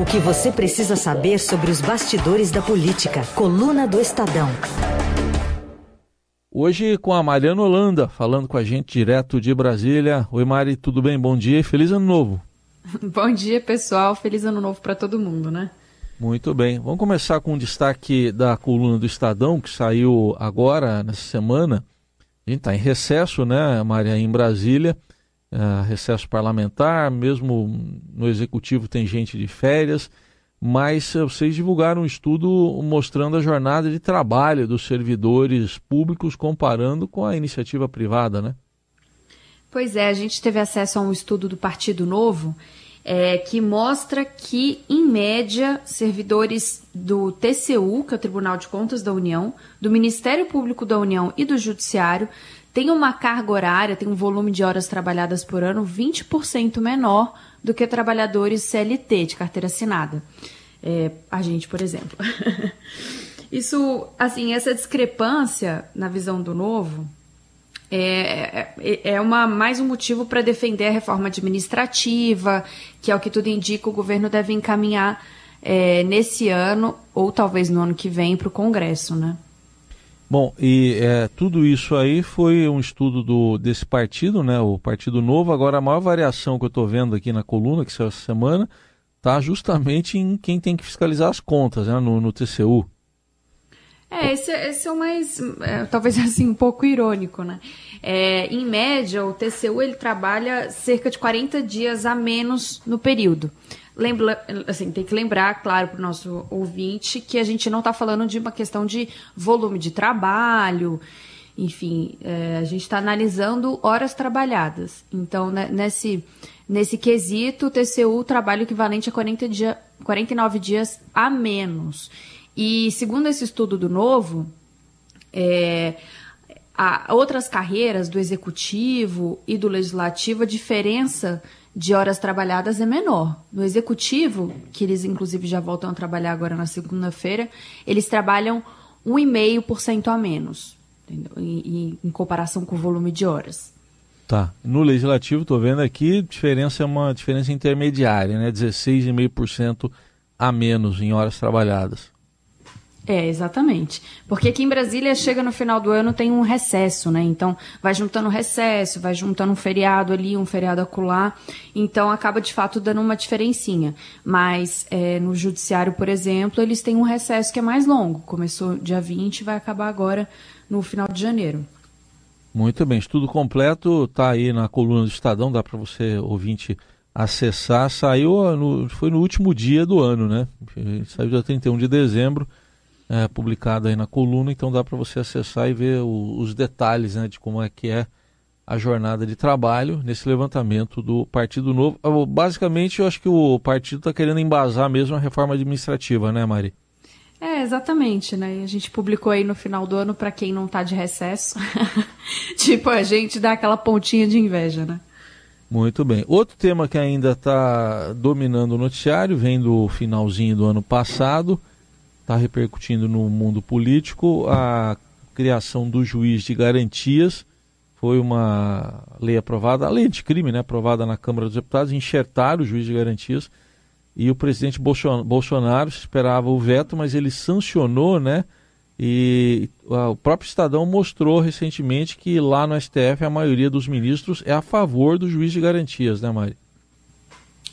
O que você precisa saber sobre os bastidores da política. Coluna do Estadão. Hoje com a Mariana Holanda, falando com a gente direto de Brasília. Oi, Mari, tudo bem? Bom dia e feliz ano novo. Bom dia, pessoal. Feliz ano novo para todo mundo, né? Muito bem. Vamos começar com um destaque da coluna do Estadão, que saiu agora, nessa semana. A gente está em recesso, né, Maria, em Brasília. Uh, recesso parlamentar, mesmo no executivo tem gente de férias, mas vocês divulgaram um estudo mostrando a jornada de trabalho dos servidores públicos comparando com a iniciativa privada, né? Pois é, a gente teve acesso a um estudo do Partido Novo é, que mostra que, em média, servidores do TCU, que é o Tribunal de Contas da União, do Ministério Público da União e do Judiciário têm uma carga horária, tem um volume de horas trabalhadas por ano 20% menor do que trabalhadores CLT, de carteira assinada. É, a gente, por exemplo. Isso, assim, essa discrepância na visão do novo é, é, é uma, mais um motivo para defender a reforma administrativa, que é o que tudo indica o governo deve encaminhar é, nesse ano ou talvez no ano que vem para o Congresso, né? Bom, e é, tudo isso aí foi um estudo do, desse partido, né, o Partido Novo. Agora, a maior variação que eu estou vendo aqui na coluna, que saiu essa semana, está justamente em quem tem que fiscalizar as contas, né, no, no TCU. É, esse, esse é o mais, é, talvez assim, um pouco irônico, né? É, em média, o TCU ele trabalha cerca de 40 dias a menos no período. Lembra, assim, tem que lembrar, claro, para o nosso ouvinte, que a gente não está falando de uma questão de volume de trabalho, enfim, é, a gente está analisando horas trabalhadas. Então, né, nesse, nesse quesito, o TCU trabalha equivalente a 40 dia, 49 dias a menos. E segundo esse estudo do Novo, é, a outras carreiras do executivo e do legislativo, a diferença de horas trabalhadas é menor. No executivo, que eles inclusive já voltam a trabalhar agora na segunda-feira, eles trabalham 1,5% a menos, em, em, comparação com o volume de horas. Tá. No legislativo, estou vendo aqui, diferença é uma diferença intermediária, né? 16,5% a menos em horas trabalhadas. É, exatamente. Porque aqui em Brasília chega no final do ano tem um recesso, né? Então vai juntando recesso, vai juntando um feriado ali, um feriado acolá. Então acaba de fato dando uma diferencinha. Mas é, no judiciário, por exemplo, eles têm um recesso que é mais longo. Começou dia 20 e vai acabar agora no final de janeiro. Muito bem, estudo completo está aí na coluna do Estadão, dá para você, ouvinte, acessar. Saiu, no, foi no último dia do ano, né? Saiu dia 31 de dezembro é, publicada aí na coluna, então dá para você acessar e ver o, os detalhes né, de como é que é a jornada de trabalho nesse levantamento do Partido Novo. Ah, basicamente, eu acho que o partido está querendo embasar mesmo a reforma administrativa, né, Mari? É, exatamente, né? E a gente publicou aí no final do ano para quem não está de recesso. tipo, a gente dá aquela pontinha de inveja, né? Muito bem. Outro tema que ainda está dominando o noticiário, vem do finalzinho do ano passado, está repercutindo no mundo político. A criação do juiz de garantias foi uma lei aprovada, a lei anticrime, né, aprovada na Câmara dos Deputados, enxertar o juiz de garantias. E o presidente Bolsonaro esperava o veto, mas ele sancionou, né? E o próprio Estadão mostrou recentemente que lá no STF a maioria dos ministros é a favor do juiz de garantias, né, Mari?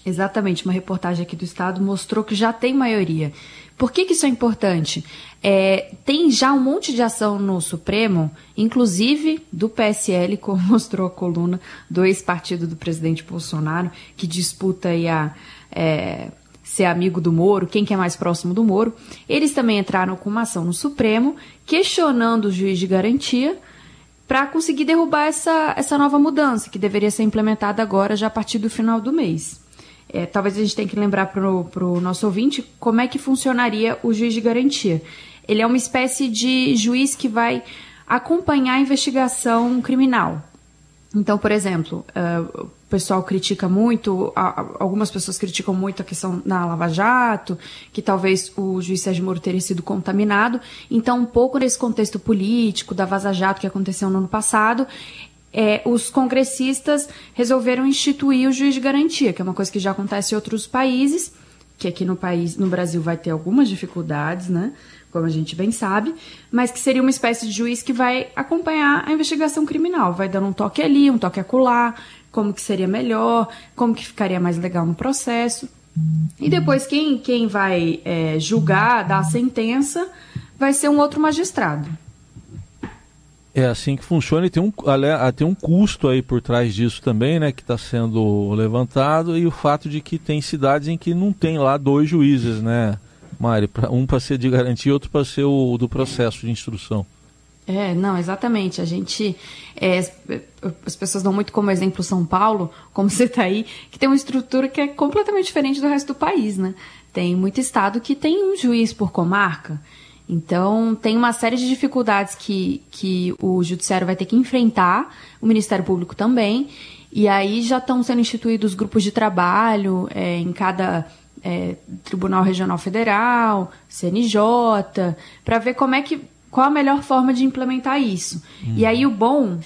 Exatamente, uma reportagem aqui do Estado mostrou que já tem maioria. Por que, que isso é importante? É, tem já um monte de ação no Supremo, inclusive do PSL, como mostrou a coluna do ex-partido do presidente Bolsonaro, que disputa aí a. É, ser amigo do Moro, quem que é mais próximo do Moro. Eles também entraram com uma ação no Supremo, questionando o juiz de garantia, para conseguir derrubar essa, essa nova mudança, que deveria ser implementada agora, já a partir do final do mês. É, talvez a gente tenha que lembrar para o nosso ouvinte como é que funcionaria o juiz de garantia. Ele é uma espécie de juiz que vai acompanhar a investigação criminal. Então, por exemplo, uh, o pessoal critica muito, algumas pessoas criticam muito a questão na Lava Jato, que talvez o juiz Sérgio Moro teria sido contaminado. Então, um pouco nesse contexto político da Vaza Jato que aconteceu no ano passado, é, os congressistas resolveram instituir o juiz de garantia, que é uma coisa que já acontece em outros países, que aqui no país, no Brasil, vai ter algumas dificuldades, né? Como a gente bem sabe, mas que seria uma espécie de juiz que vai acompanhar a investigação criminal, vai dando um toque ali, um toque acolá, como que seria melhor, como que ficaria mais legal no processo. E depois quem, quem vai é, julgar, dar a sentença, vai ser um outro magistrado. É assim que funciona e tem um, ah, tem um custo aí por trás disso também, né, que está sendo levantado e o fato de que tem cidades em que não tem lá dois juízes, né, Mari? Um para ser de garantia e outro para ser o do processo de instrução. É, não, exatamente. A gente. É, as pessoas dão muito como exemplo São Paulo, como você está aí, que tem uma estrutura que é completamente diferente do resto do país, né? Tem muito estado que tem um juiz por comarca. Então, tem uma série de dificuldades que, que o Judiciário vai ter que enfrentar, o Ministério Público também. E aí já estão sendo instituídos grupos de trabalho é, em cada é, Tribunal Regional Federal, CNJ, para ver como é que qual a melhor forma de implementar isso. Uhum. E aí o bom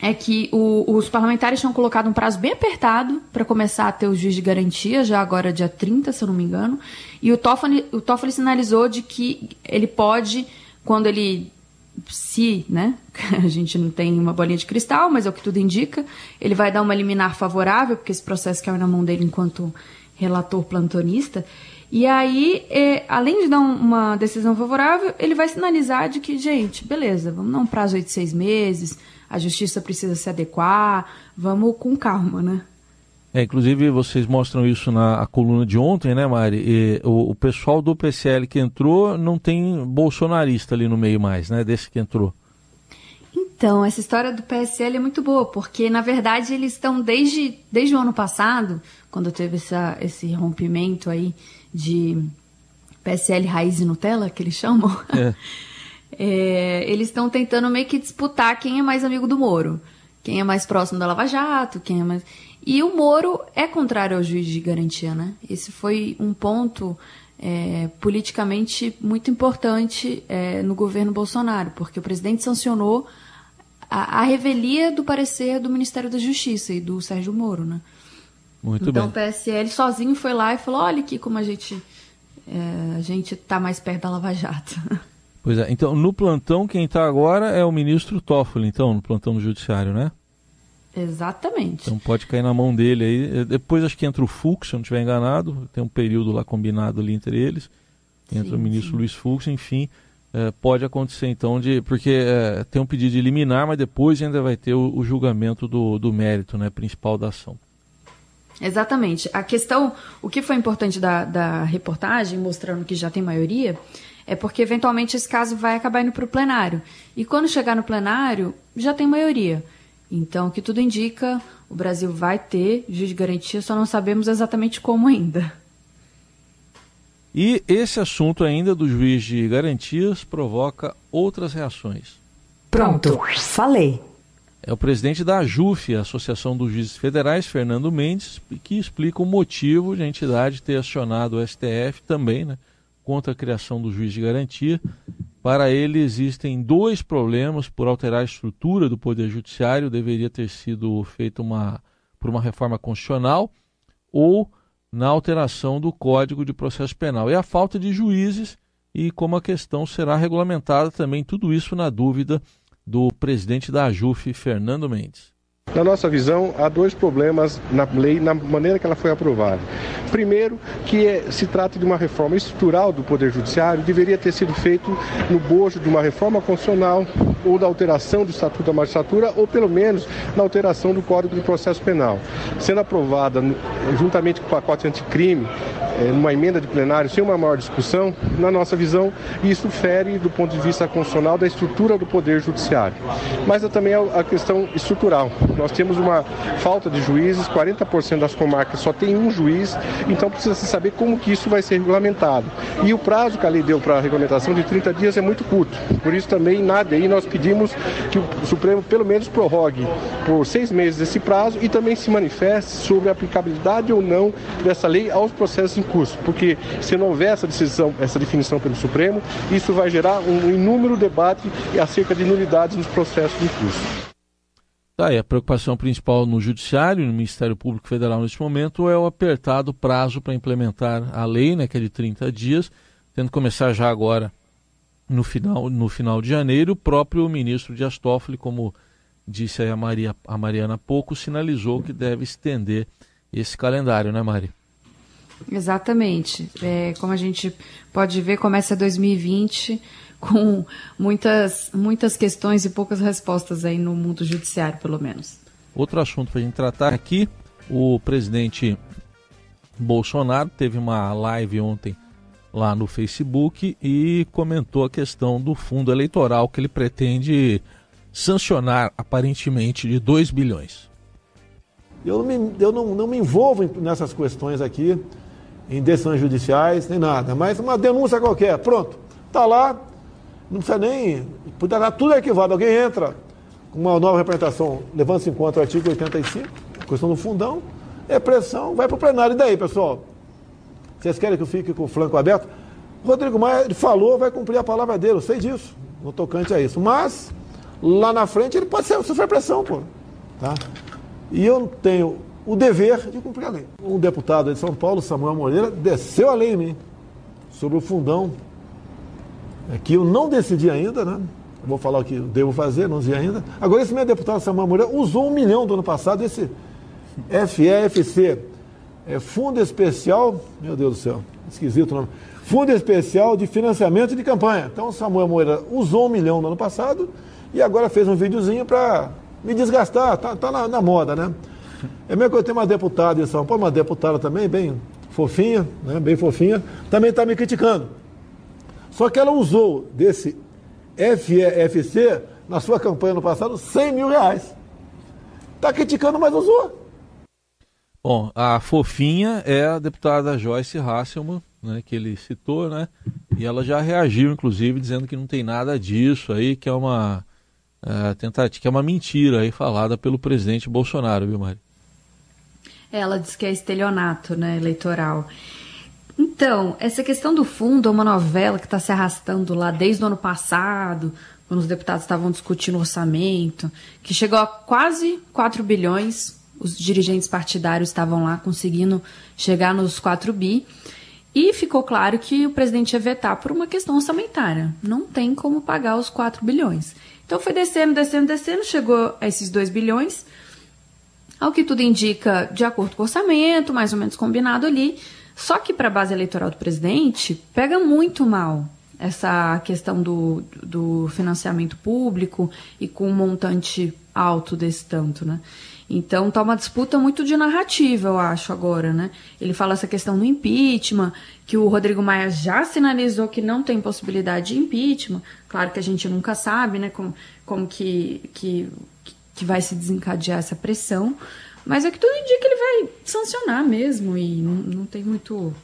é que o, os parlamentares tinham colocado um prazo bem apertado para começar a ter o juiz de garantia, já agora dia 30, se eu não me engano. E o Toffoli, o Toffoli sinalizou de que ele pode, quando ele se, né, a gente não tem uma bolinha de cristal, mas é o que tudo indica, ele vai dar uma liminar favorável, porque esse processo caiu na mão dele enquanto relator plantonista. E aí, é, além de dar uma decisão favorável, ele vai sinalizar de que, gente, beleza, vamos dar um prazo de seis meses, a justiça precisa se adequar, vamos com calma, né? É, inclusive, vocês mostram isso na coluna de ontem, né, Mari? E, o, o, pessoal do PCL que entrou não tem bolsonarista ali no meio mais, né? Desse que entrou. Então, essa história do PSL é muito boa, porque, na verdade, eles estão desde, desde o ano passado, quando teve essa, esse rompimento aí de PSL Raiz e Nutella, que eles chamam. É. É, eles estão tentando meio que disputar quem é mais amigo do Moro. Quem é mais próximo da Lava Jato, quem é mais. E o Moro é contrário ao juiz de garantia, né? Esse foi um ponto é, politicamente muito importante é, no governo Bolsonaro, porque o presidente sancionou a, a, revelia do parecer do Ministério da Justiça e do Sérgio Moro, né? Muito então bem. o PSL sozinho foi lá e falou: olha aqui como a gente é, a gente está mais perto da Lava Jato. Pois é, então no plantão quem está agora é o ministro Toffoli, então, no plantão do Judiciário, né? Exatamente. Então pode cair na mão dele aí. Depois acho que entra o Fux, se eu não estiver enganado, tem um período lá combinado ali entre eles. Entra sim, o ministro sim. Luiz Fux, enfim. É, pode acontecer então de. Porque é, tem um pedido de liminar, mas depois ainda vai ter o, o julgamento do, do mérito né, principal da ação. Exatamente. A questão, o que foi importante da, da reportagem, mostrando que já tem maioria, é porque eventualmente esse caso vai acabar indo para o plenário. E quando chegar no plenário, já tem maioria. Então, o que tudo indica, o Brasil vai ter juiz de garantia, só não sabemos exatamente como ainda. E esse assunto ainda do juiz de garantias provoca outras reações. Pronto, falei. É o presidente da AJUF, a Associação dos Juízes Federais, Fernando Mendes, que explica o motivo de a entidade ter acionado o STF também, né, contra a criação do juiz de garantia. Para ele existem dois problemas por alterar a estrutura do Poder Judiciário, deveria ter sido feita uma, por uma reforma constitucional ou na alteração do Código de Processo Penal. E a falta de juízes e como a questão será regulamentada também, tudo isso na dúvida do presidente da AJUF, Fernando Mendes. Na nossa visão, há dois problemas na lei, na maneira que ela foi aprovada. Primeiro, que é, se trata de uma reforma estrutural do Poder Judiciário, deveria ter sido feito no bojo de uma reforma constitucional ou da alteração do Estatuto da Magistratura, ou pelo menos na alteração do Código de Processo Penal. Sendo aprovada juntamente com o pacote anticrime, é, numa emenda de plenário, sem uma maior discussão, na nossa visão, isso fere do ponto de vista constitucional da estrutura do Poder Judiciário. Mas também a questão estrutural. Nós temos uma falta de juízes, 40% das comarcas só tem um juiz, então precisa se saber como que isso vai ser regulamentado. E o prazo que a lei deu para a regulamentação de 30 dias é muito curto. Por isso também nada aí nós pedimos que o Supremo pelo menos prorrogue por seis meses esse prazo e também se manifeste sobre a aplicabilidade ou não dessa lei aos processos em curso, porque se não houver essa decisão, essa definição pelo Supremo, isso vai gerar um inúmero debate acerca de nulidades nos processos em curso. Tá aí, a preocupação principal no Judiciário, no Ministério Público Federal neste momento, é o apertado prazo para implementar a lei, né, que é de 30 dias, tendo que começar já agora no final, no final de janeiro. O próprio ministro Dias Toffoli, como disse a, Maria, a Mariana há pouco, sinalizou que deve estender esse calendário, né, Mari? Exatamente. É, como a gente pode ver, começa 2020 com muitas, muitas questões e poucas respostas aí no mundo judiciário, pelo menos. Outro assunto para a gente tratar aqui, o presidente Bolsonaro teve uma live ontem lá no Facebook e comentou a questão do fundo eleitoral que ele pretende sancionar aparentemente de 2 bilhões. Eu, não me, eu não, não me envolvo nessas questões aqui, em decisões judiciais, nem nada, mas uma denúncia qualquer, pronto, está lá, não precisa nem. Podia dar tudo arquivado. Alguém entra com uma nova representação, levando-se em conta o artigo 85, questão do fundão, é pressão, vai para o plenário. E daí, pessoal? Vocês querem que eu fique com o flanco aberto? Rodrigo Maia falou, vai cumprir a palavra dele, eu sei disso, no tocante a isso. Mas, lá na frente, ele pode ser, sofrer pressão, pô. Tá? E eu tenho o dever de cumprir a lei. Um deputado de São Paulo, Samuel Moreira, desceu a lei em mim sobre o fundão é que eu não decidi ainda, né? Vou falar o que devo fazer, não sei ainda. Agora, esse meu deputado Samuel Moreira usou um milhão do ano passado, esse FEFC, é Fundo Especial, meu Deus do céu, esquisito o nome, Fundo Especial de Financiamento de Campanha. Então, Samuel Moreira usou um milhão no ano passado e agora fez um videozinho para me desgastar, tá, tá na, na, moda, né? É mesmo que eu tenho uma deputada em São Paulo, uma deputada também, bem fofinha, né, bem fofinha, também está me criticando. Só que ela usou desse FEFC na sua campanha no passado 100 mil reais. Está criticando, mas usou. Bom, a fofinha é a deputada Joyce Hasselman, né, que ele citou, né? E ela já reagiu, inclusive, dizendo que não tem nada disso aí, que é uma é, tentativa, que é uma mentira aí falada pelo presidente Bolsonaro, viu, Mari? Ela diz que é estelionato, né, eleitoral. Então, essa questão do fundo é uma novela que está se arrastando lá desde o ano passado, quando os deputados estavam discutindo orçamento, que chegou a quase 4 bilhões. Os dirigentes partidários estavam lá conseguindo chegar nos 4 bi. E ficou claro que o presidente ia vetar por uma questão orçamentária. Não tem como pagar os 4 bilhões. Então foi descendo, descendo, descendo, chegou a esses 2 bilhões. Ao que tudo indica, de acordo com o orçamento, mais ou menos combinado ali, só que para a base eleitoral do presidente, pega muito mal essa questão do, do financiamento público e com um montante alto desse tanto, né? Então tá uma disputa muito de narrativa, eu acho, agora, né? Ele fala essa questão do impeachment, que o Rodrigo Maia já sinalizou que não tem possibilidade de impeachment. Claro que a gente nunca sabe, né, como, como que, que, que vai se desencadear essa pressão. Mas é que tudo indica que ele vai sancionar mesmo e não, não tem muito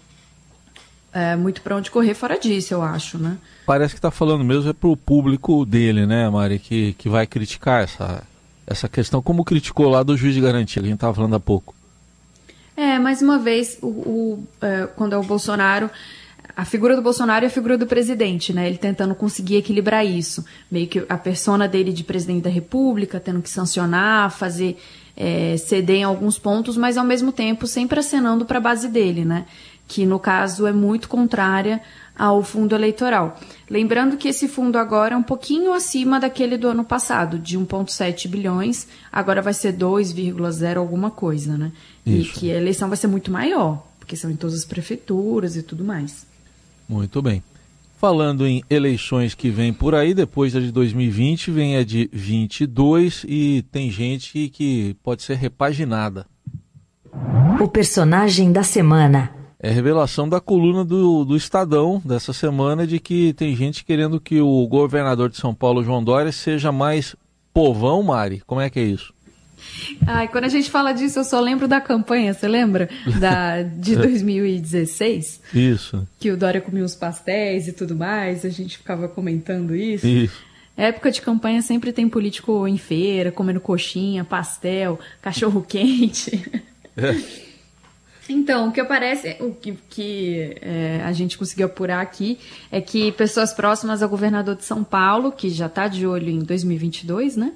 é, muito para onde correr fora disso, eu acho, né? Parece que está falando mesmo é para o público dele, né, Mari, que, que vai criticar essa, essa questão, como criticou lá do juiz de garantia, que a gente estava falando há pouco. É, mais uma vez, o, o é, quando é o Bolsonaro, a figura do Bolsonaro e a figura do presidente, né? Ele tentando conseguir equilibrar isso. Meio que a persona dele de presidente da República, tendo que sancionar, fazer é, ceder em alguns pontos, mas ao mesmo tempo sempre acenando para a base dele, né? Que no caso é muito contrária ao fundo eleitoral. Lembrando que esse fundo agora é um pouquinho acima daquele do ano passado, de 1,7 bilhões, agora vai ser 2,0 alguma coisa, né? Isso. E que a eleição vai ser muito maior, porque são em todas as prefeituras e tudo mais. Muito bem. Falando em eleições que vem por aí, depois da de 2020, vem a de 22 e tem gente que pode ser repaginada. O personagem da semana. É revelação da coluna do, do Estadão dessa semana de que tem gente querendo que o governador de São Paulo, João Dória, seja mais povão, Mari. Como é que é isso? Ai, quando a gente fala disso, eu só lembro da campanha, você lembra? Da, de 2016? Isso. Que o Dória comia os pastéis e tudo mais, a gente ficava comentando isso. Isso. Época de campanha sempre tem político em feira, comendo coxinha, pastel, cachorro quente. É. Então, o que aparece, o que, que é, a gente conseguiu apurar aqui é que pessoas próximas ao governador de São Paulo, que já está de olho em 2022, né?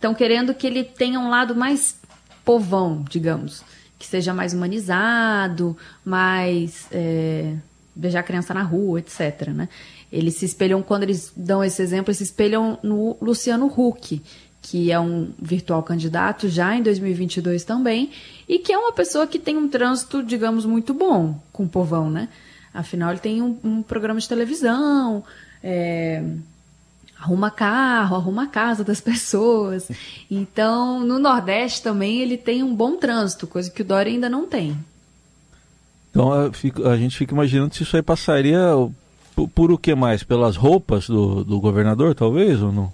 estão querendo que ele tenha um lado mais povão, digamos, que seja mais humanizado, mais é, beijar criança na rua, etc. Né? Eles se espelham, quando eles dão esse exemplo, eles se espelham no Luciano Huck, que é um virtual candidato já em 2022 também, e que é uma pessoa que tem um trânsito, digamos, muito bom com o povão, né? Afinal, ele tem um, um programa de televisão, é, arruma carro, arruma a casa das pessoas. Então, no Nordeste também ele tem um bom trânsito, coisa que o Dória ainda não tem. Então a, gente fica imaginando se isso aí passaria por, por o que mais? Pelas roupas do, do governador, talvez, ou não?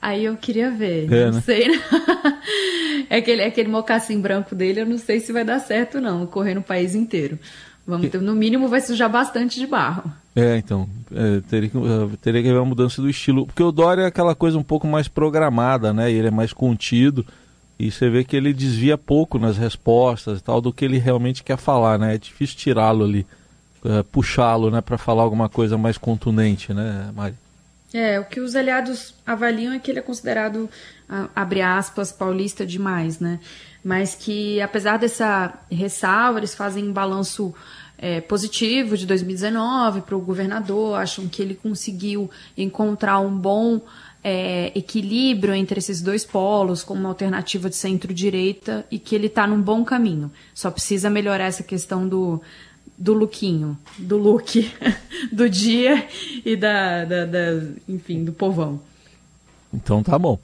Aí eu queria ver, é, não né? sei. Né? é aquele, aquele mocassim branco dele, eu não sei se vai dar certo, não, correr no país inteiro. Vamos ter, no mínimo vai sujar bastante de barro. É, então, é, teria, que, uh, teria que haver uma mudança do estilo. Porque o Dória é aquela coisa um pouco mais programada, né? E ele é mais contido. E você vê que ele desvia pouco nas respostas e tal do que ele realmente quer falar, né? É difícil tirá-lo ali, uh, puxá-lo, né? Para falar alguma coisa mais contundente, né, Mari? É, o que os aliados avaliam é que ele é considerado, abre aspas, paulista demais, né? Mas que, apesar dessa ressalva, eles fazem um balanço é, positivo de 2019 para o governador, acham que ele conseguiu encontrar um bom é, equilíbrio entre esses dois polos, como uma alternativa de centro-direita, e que ele está num bom caminho. Só precisa melhorar essa questão do, do lookinho, do look do dia e da, da, da, enfim, do povão. Então tá bom.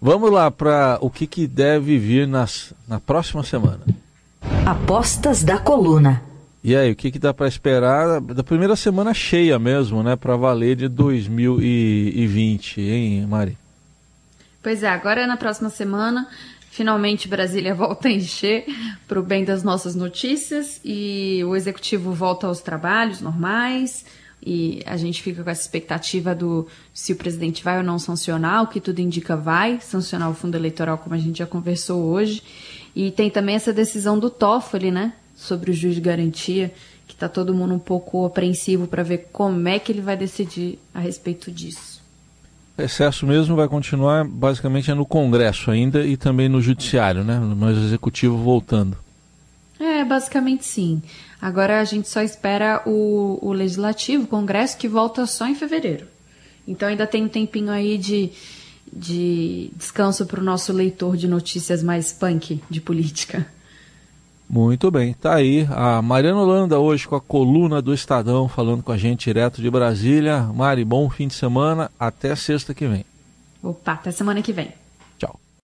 Vamos lá para o que, que deve vir nas, na próxima semana. Apostas da coluna. E aí, o que, que dá para esperar da primeira semana cheia mesmo, né, para valer de 2020, hein, Mari? Pois é, agora na próxima semana Finalmente, Brasília volta a encher para o bem das nossas notícias e o executivo volta aos trabalhos normais. E a gente fica com essa expectativa do se o presidente vai ou não sancionar, o que tudo indica vai sancionar o fundo eleitoral, como a gente já conversou hoje. E tem também essa decisão do Toffoli, né, sobre o juiz de garantia, que está todo mundo um pouco apreensivo para ver como é que ele vai decidir a respeito disso. Excesso mesmo vai continuar basicamente no Congresso ainda e também no Judiciário, né? Mas o Executivo voltando. É, basicamente sim. Agora a gente só espera o, o Legislativo, o Congresso, que volta só em fevereiro. Então ainda tem um tempinho aí de, de descanso para o nosso leitor de notícias mais punk de política. Muito bem, tá aí a Mariana Holanda hoje com a coluna do Estadão falando com a gente direto de Brasília. Mari, bom fim de semana, até sexta que vem. Opa, até semana que vem.